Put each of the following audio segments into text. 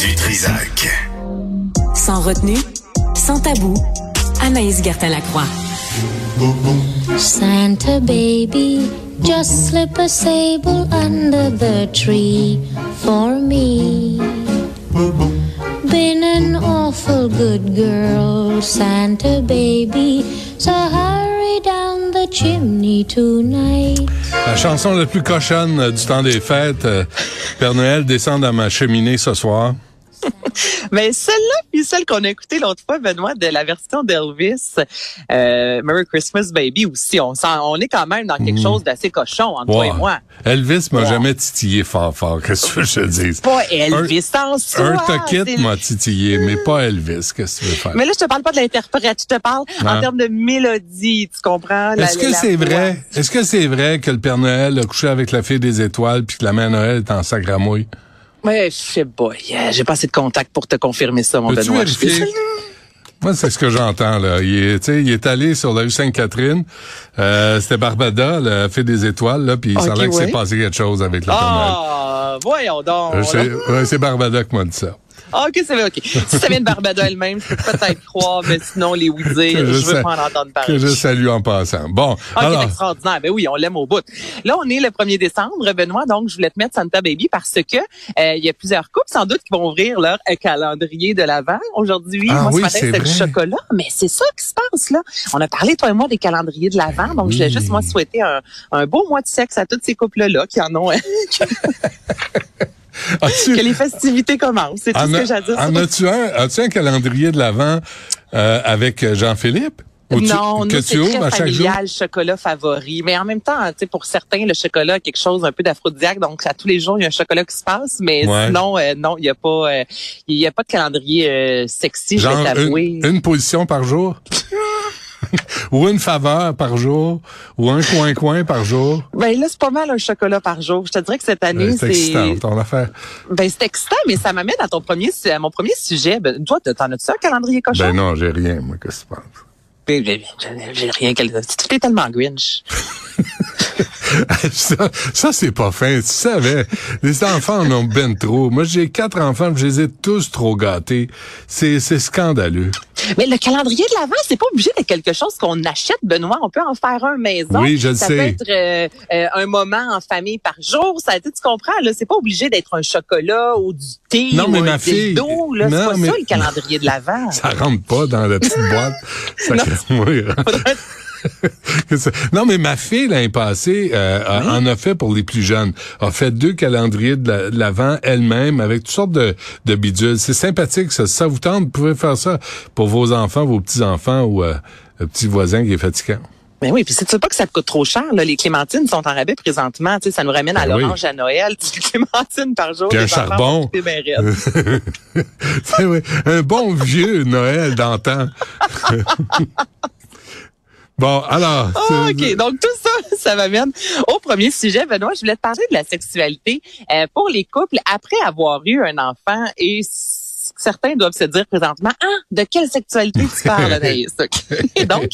Du Trisac. Sans retenue, sans tabou, Anaïs Gertin-Lacroix. Santa baby, just slip a sable under the tree for me. Been an awful good girl, Santa baby, so hurry down the chimney tonight. La chanson la plus cochonne du temps des fêtes, euh, Père Noël descend dans ma cheminée ce soir. Mais celle-là, puis celle qu'on a écoutée l'autre fois, Benoît, de la version d'Elvis, euh, Merry Christmas Baby aussi, on, sent, on est quand même dans quelque chose d'assez cochon entre toi et moi. Elvis m'a jamais titillé fort fort, qu'est-ce que je te dis? Pas Elvis en soi. Un toquette m'a titillé, mais pas Elvis, qu'est-ce que tu veux faire? Mais là, je te parle pas de l'interprète, je te parle Ah. en termes de mélodie, tu comprends? Est-ce que c'est vrai? Est-ce que c'est vrai que le Père Noël a couché avec la fille des étoiles puis que la mère Noël est en sacramouille? Ouais, je sais pas. Yeah, J'ai pas assez de contact pour te confirmer ça, mon Benoît. vérifier? Moi, c'est ce que j'entends, là. Il est, il est allé sur la rue Sainte-Catherine. Euh, c'était Barbada, la fille des étoiles, là, puis ça a Ok, l'air que s'est passé quelque chose avec Noël. Ah, voyons donc. Euh, c'est ouais, c'est Barbada qui m'a dit ça. Ah, OK, c'est vrai, OK. Si ça vient de Barbada elle-même, je peux peut-être croire, mais sinon, les oui je veux pas en entendre parler. Que je salue en passant. Bon, Ah, alors, extraordinaire. Ben oui, on l'aime au bout. Là, on est le 1er décembre, Benoît, donc je voulais te mettre Santa Baby parce que euh, il y a plusieurs couples, sans doute, qui vont ouvrir leur euh, calendrier de l'Avent aujourd'hui. Ah moi, oui, ce matin, c'était du chocolat, mais c'est ça qui se passe, là. On a parlé, toi et moi, des calendriers de l'Avent, donc je voulais juste, moi, souhaiter un, un beau mois de sexe à tous ces couples-là qui en ont, as-tu, que les festivités commencent. C'est tout ce que j'ai à dire. en as-tu un, as-tu un calendrier de l'Avent euh, avec Jean-Philippe? Ou tu- non, que c'est très familial, chocolat favori. Mais en même temps, tu sais, pour certains, le chocolat a quelque chose un peu d'aphrodisiaque. Donc, à tous les jours, il y a un chocolat qui se passe. Mais Ouais. sinon, euh, non, il n'y a pas, euh, il y a pas de calendrier euh, sexy, je Genre vais t'avouer. une, une position par jour? ou une faveur par jour? Ou un coin-coin par jour? Ben là, c'est pas mal un chocolat par jour. Je te dirais que cette année, Ben, c'est excitant, ton affaire. ben c'est excitant, mais ça m'amène à ton premier, à mon premier sujet. Ben, toi, t'en as-tu un calendrier cochon? Ben non, j'ai rien, moi, qu'est-ce que tu penses? Ben, ben, ben, J'ai rien. Tu es tellement Grinch. ça, ça c'est pas fin. Tu savais, les enfants en ont ben trop. Moi, j'ai quatre enfants, je les ai tous trop gâtés. C'est, c'est scandaleux. Mais le calendrier de l'Avent, c'est pas obligé d'être quelque chose qu'on achète, Benoît. On peut en faire un maison. Oui, je le ça sais. peut être euh, euh, un moment en famille par jour. Ça, tu comprends, là. C'est pas obligé d'être un chocolat ou du thé Non, ou mais un ma fille- dildo, là. C'est non, pas mais- ça, le calendrier de l'Avent. Ça rentre pas dans la petite boîte. Ça- Non. Non, mais ma fille, l'année passée, euh, en a fait pour les plus jeunes. A fait deux calendriers de la- de l'Avent elle-même avec toutes sortes de, de bidules. C'est sympathique, ça. Si ça vous tente, vous pouvez faire ça pour vos enfants, vos petits-enfants ou euh, le petit voisin qui est fatigant. Mais oui, puis c'est pas que ça te coûte trop cher, là. Les clémentines sont en rabais présentement. Tu sais, ça nous ramène à Ben oui. l'orange à Noël. Tu sais, clémentines par jour. Puis un charbon. Un bon vieux Noël d'antan. bon, alors. Ah, OK. Donc, tout ça, ça m'amène au premier sujet. Benoît, je voulais te parler de la sexualité euh, pour les couples après avoir eu un enfant et certains doivent se dire présentement, ah, de quelle sexualité tu parles, Anaïs? Et donc,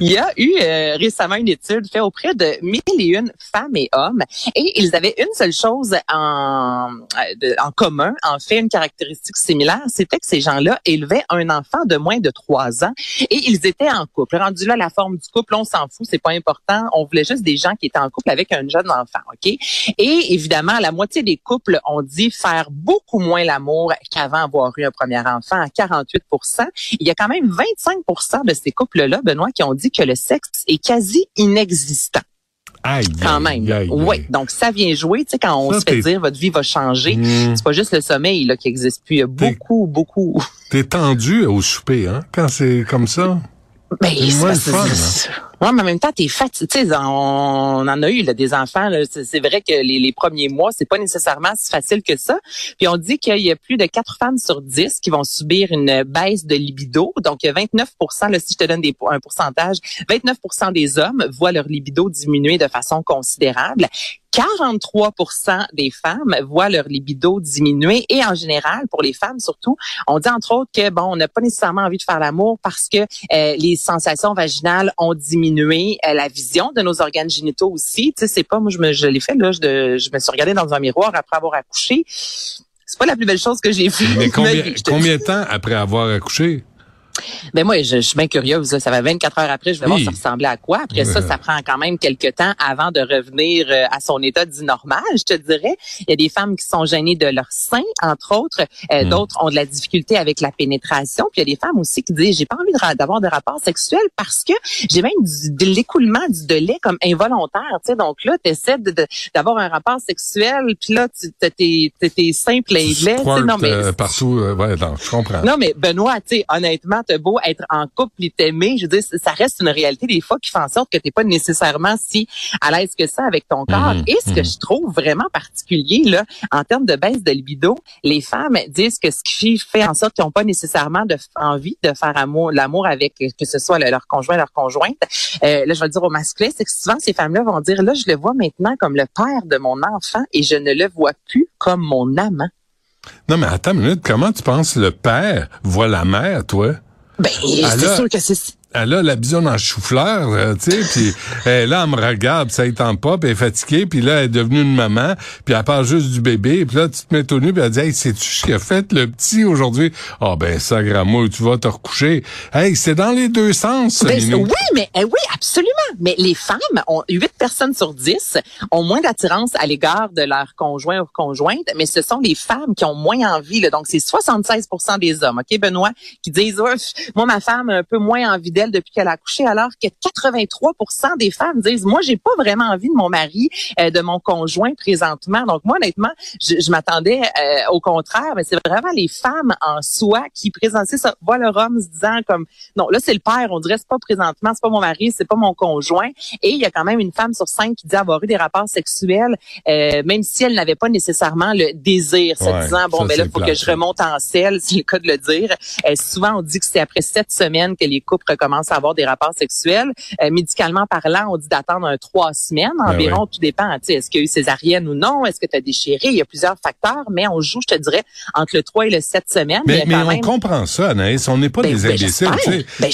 il y a eu euh, récemment une étude faite auprès de mille et une femmes et hommes et ils avaient une seule chose en, euh, de- en commun, en fait, une caractéristique similaire, c'était que ces gens-là élevaient un enfant de moins de trois ans et ils étaient en couple. Rendu là, la forme du couple, on s'en fout, c'est pas important. On voulait juste des gens qui étaient en couple avec un jeune enfant, OK? Et évidemment, la moitié des couples ont dit faire beaucoup moins l'amour qu'avant avoir eu un premier enfant, à 48 Il y a quand même 25 de ces couples-là, Benoît, qui ont dit que le sexe est quasi inexistant, Aïe, quand même. aïe, Oui, donc ça vient jouer, tu sais, quand on Ça, se fait dire votre vie va changer. Mmh. C'est pas juste le sommeil là qui existe plus. Il y a beaucoup, beaucoup. T'es tendu au souper, hein, quand c'est comme ça? Ben, C'est Ouais, mais en même temps, t'es fatigué. On, on en a eu des enfants. C'est vrai que les, premiers mois, c'est pas nécessairement si facile que ça. Puis on dit qu'il y a plus de 4 femmes sur 10 qui vont subir une baisse de libido. Donc, il y a 29 là, si je te donne un pourcentage, 29% des hommes voient leur libido diminuer de façon considérable. 43% des femmes voient leur libido diminuer et en général, pour les femmes surtout, on dit entre autres que bon, on n'a pas nécessairement envie de faire l'amour parce que euh, les sensations vaginales ont diminué, euh, la vision de nos organes génitaux aussi. Tu sais, c'est pas moi je me je l'ai fait là, je, de- je me suis regardée dans un miroir après avoir accouché. c'est pas la plus belle chose que j'ai vue. Mais combien, combien de temps après avoir accouché? Ben moi, je, suis bien curieuse. Ça va 24 heures après, je vais voir ça ressemblait à quoi. Après ça, ça prend quand même quelques temps avant de revenir euh, à son état dit normal, je te dirais. Il y a des femmes qui sont gênées de leur sein, entre autres. Euh, hmm. D'autres ont de la difficulté avec la pénétration. Puis il y a des femmes aussi qui disent, j'ai pas envie d'avoir de rapport sexuel parce que j'ai même de l'écoulement du lait comme involontaire. Tu sais, donc là, tu essaies d'avoir un rapport sexuel, puis là, tu tes, pleins de lait. Non, mais, euh, partout, ouais, non, je comprends. Non, mais Benoît, tu sais, honnêtement, t'as beau être en couple et t'aimer, je veux dire, ça reste une réalité des fois qui fait en sorte que t'es pas nécessairement si à l'aise que ça avec ton corps. Mhm, et ce que mhm. je trouve vraiment particulier, là, en termes de baisse de libido, les femmes disent que ce qui fait en sorte qu'ils n'ont pas nécessairement de, envie de faire amour, l'amour avec que ce soit leur conjoint, leur conjointe. Euh, là, je vais le dire au masculin, c'est que souvent ces femmes-là vont dire, là, je le vois maintenant comme le père de mon enfant et je ne le vois plus comme mon amant. Non, mais attends une minute, comment tu penses le père voit la mère, toi? Ben, c'est sûr que c'est elle a la bisoune en chou-fleur, euh, tu sais, puis elle, là, elle me regarde, ça y tente pas, puis elle est fatiguée, puis là, elle est devenue une maman, puis elle parle juste du bébé, puis là, tu te mets au nu, puis elle dit, hey, sais-tu ce qu'il a fait, le petit, aujourd'hui? Ah, oh, ben, ça, grand tu vas te recoucher. Hey, c'est dans les deux sens, ben, Oui, mais, eh oui, absolument. Mais les femmes, ont, 8 personnes sur 10 ont moins d'attirance à l'égard de leur conjoint ou conjointe, mais ce sont les femmes qui ont moins envie, là. Donc, c'est 76% des hommes, OK, Benoît, qui disent, moi, ma femme a un peu moins envie depuis qu'elle a accouché, alors que 83 des femmes disent, moi, j'ai pas vraiment envie de mon mari, euh, de mon conjoint présentement. Donc, moi, honnêtement, je, m'attendais euh, au contraire, mais c'est vraiment les femmes en soi qui présentaient ça, voient leur homme se disant comme, non, là, c'est le père, on dirait, c'est pas présentement, c'est pas mon mari, c'est pas mon conjoint. Et il y a quand même une femme sur cinq qui dit avoir eu des rapports sexuels, euh, même si elle n'avait pas nécessairement le désir, se disant, bon, mais ben là, faut que je remonte en selle, c'est le cas de le dire. souvent, on dit que c'est après sept semaines que les couples recommencent à avoir des rapports sexuels. Euh, médicalement parlant, on dit d'attendre un trois semaines ben environ. Tout dépend. Est-ce qu'il y a eu césarienne ou non? Est-ce que tu as déchiré? Il y a plusieurs facteurs, mais on joue, je te dirais, entre le 3 et le 7 semaines. Mais, on comprend ça, Anaïs. On n'est pas ben des imbéciles. Ben,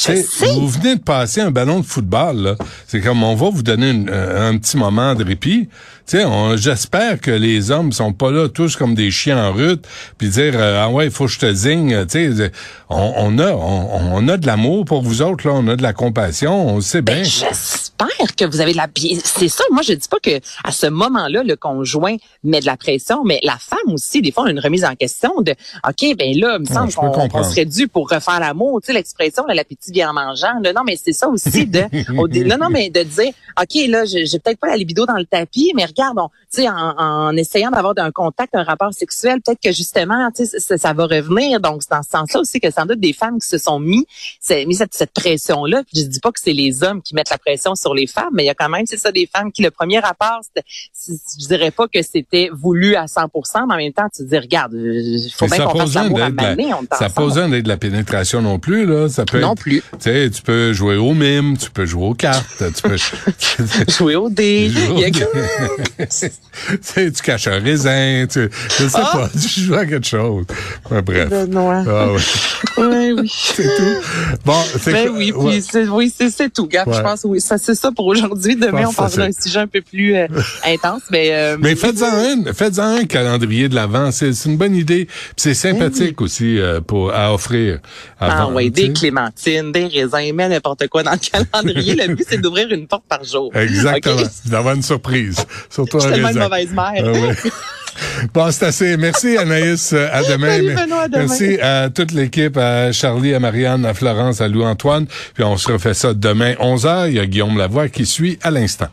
vous venez de passer un ballon de football. C'est comme on va vous donner un petit moment de répit. J'espère que les hommes sont pas là tous comme des chiens en route, puis dire euh, ah ouais, faut que je te zigne. On, on a on, a de l'amour pour vous autres on a de la compassion, on sait bien. Ben, j'espère que vous avez de la c'est ça, moi je dis pas que à ce moment-là le conjoint met de la pression, mais la femme aussi des fois a une remise en question de OK, ben là, il me semble qu'on serait dû pour refaire l'amour, tu sais l'expression l'appétit vient en mangeant. non mais c'est ça aussi de non non mais de dire OK, là j'ai peut-être pas la libido dans le tapis, mais regarde, tu sais en, en, essayant d'avoir un contact, un rapport sexuel, peut-être que justement, tu sais ça, va revenir. Donc c'est dans ce sens-là aussi que sans doute des femmes qui se sont mis, mis cette, cette pression-là. Je dis pas que c'est les hommes qui mettent la pression sur les femmes, mais il y a quand même, c'est ça, des femmes qui, le premier rapport, je dirais pas que c'était voulu à 100% mais en même temps, tu te dis, regarde, il euh, faut bien qu'on fasse l'amour à maner, on Ça pas besoin d'être de la pénétration non plus, là. Ça peut non plus. Tu sais, tu peux jouer au mime, tu peux jouer aux cartes, tu peux... jouer au dé. tu caches un raisin, tu, je sais ah! pas, tu joues à quelque chose. bref. Ah, ouais. Ouais, oui. c'est tout. Bon, c'est ben oui, puis c'est, oui, c'est, tout, Gab. Je pense, oui, ça, c'est ça pour aujourd'hui. Demain, on parlera d'un sujet un peu plus euh, intense, mais. Euh, mais faites-en un, faites-en un calendrier de l'avant. C'est, c'est une bonne idée. Puis c'est sympathique ben aussi euh, pour à offrir. Avant, ah oui, des clémentines, des raisins, mais n'importe quoi dans le calendrier. le but, c'est d'ouvrir une porte par jour. Exactement. D'avoir une surprise. Surtout Je suis tellement une mauvaise mère. Ah Bon, c'est assez. Merci Anaïs. À demain. Merci à toute l'équipe, à Charlie, à Marianne, à Florence, à Louis-Antoine. Puis on se refait ça demain 11h. Il y a Guillaume Lavoie qui suit à l'instant.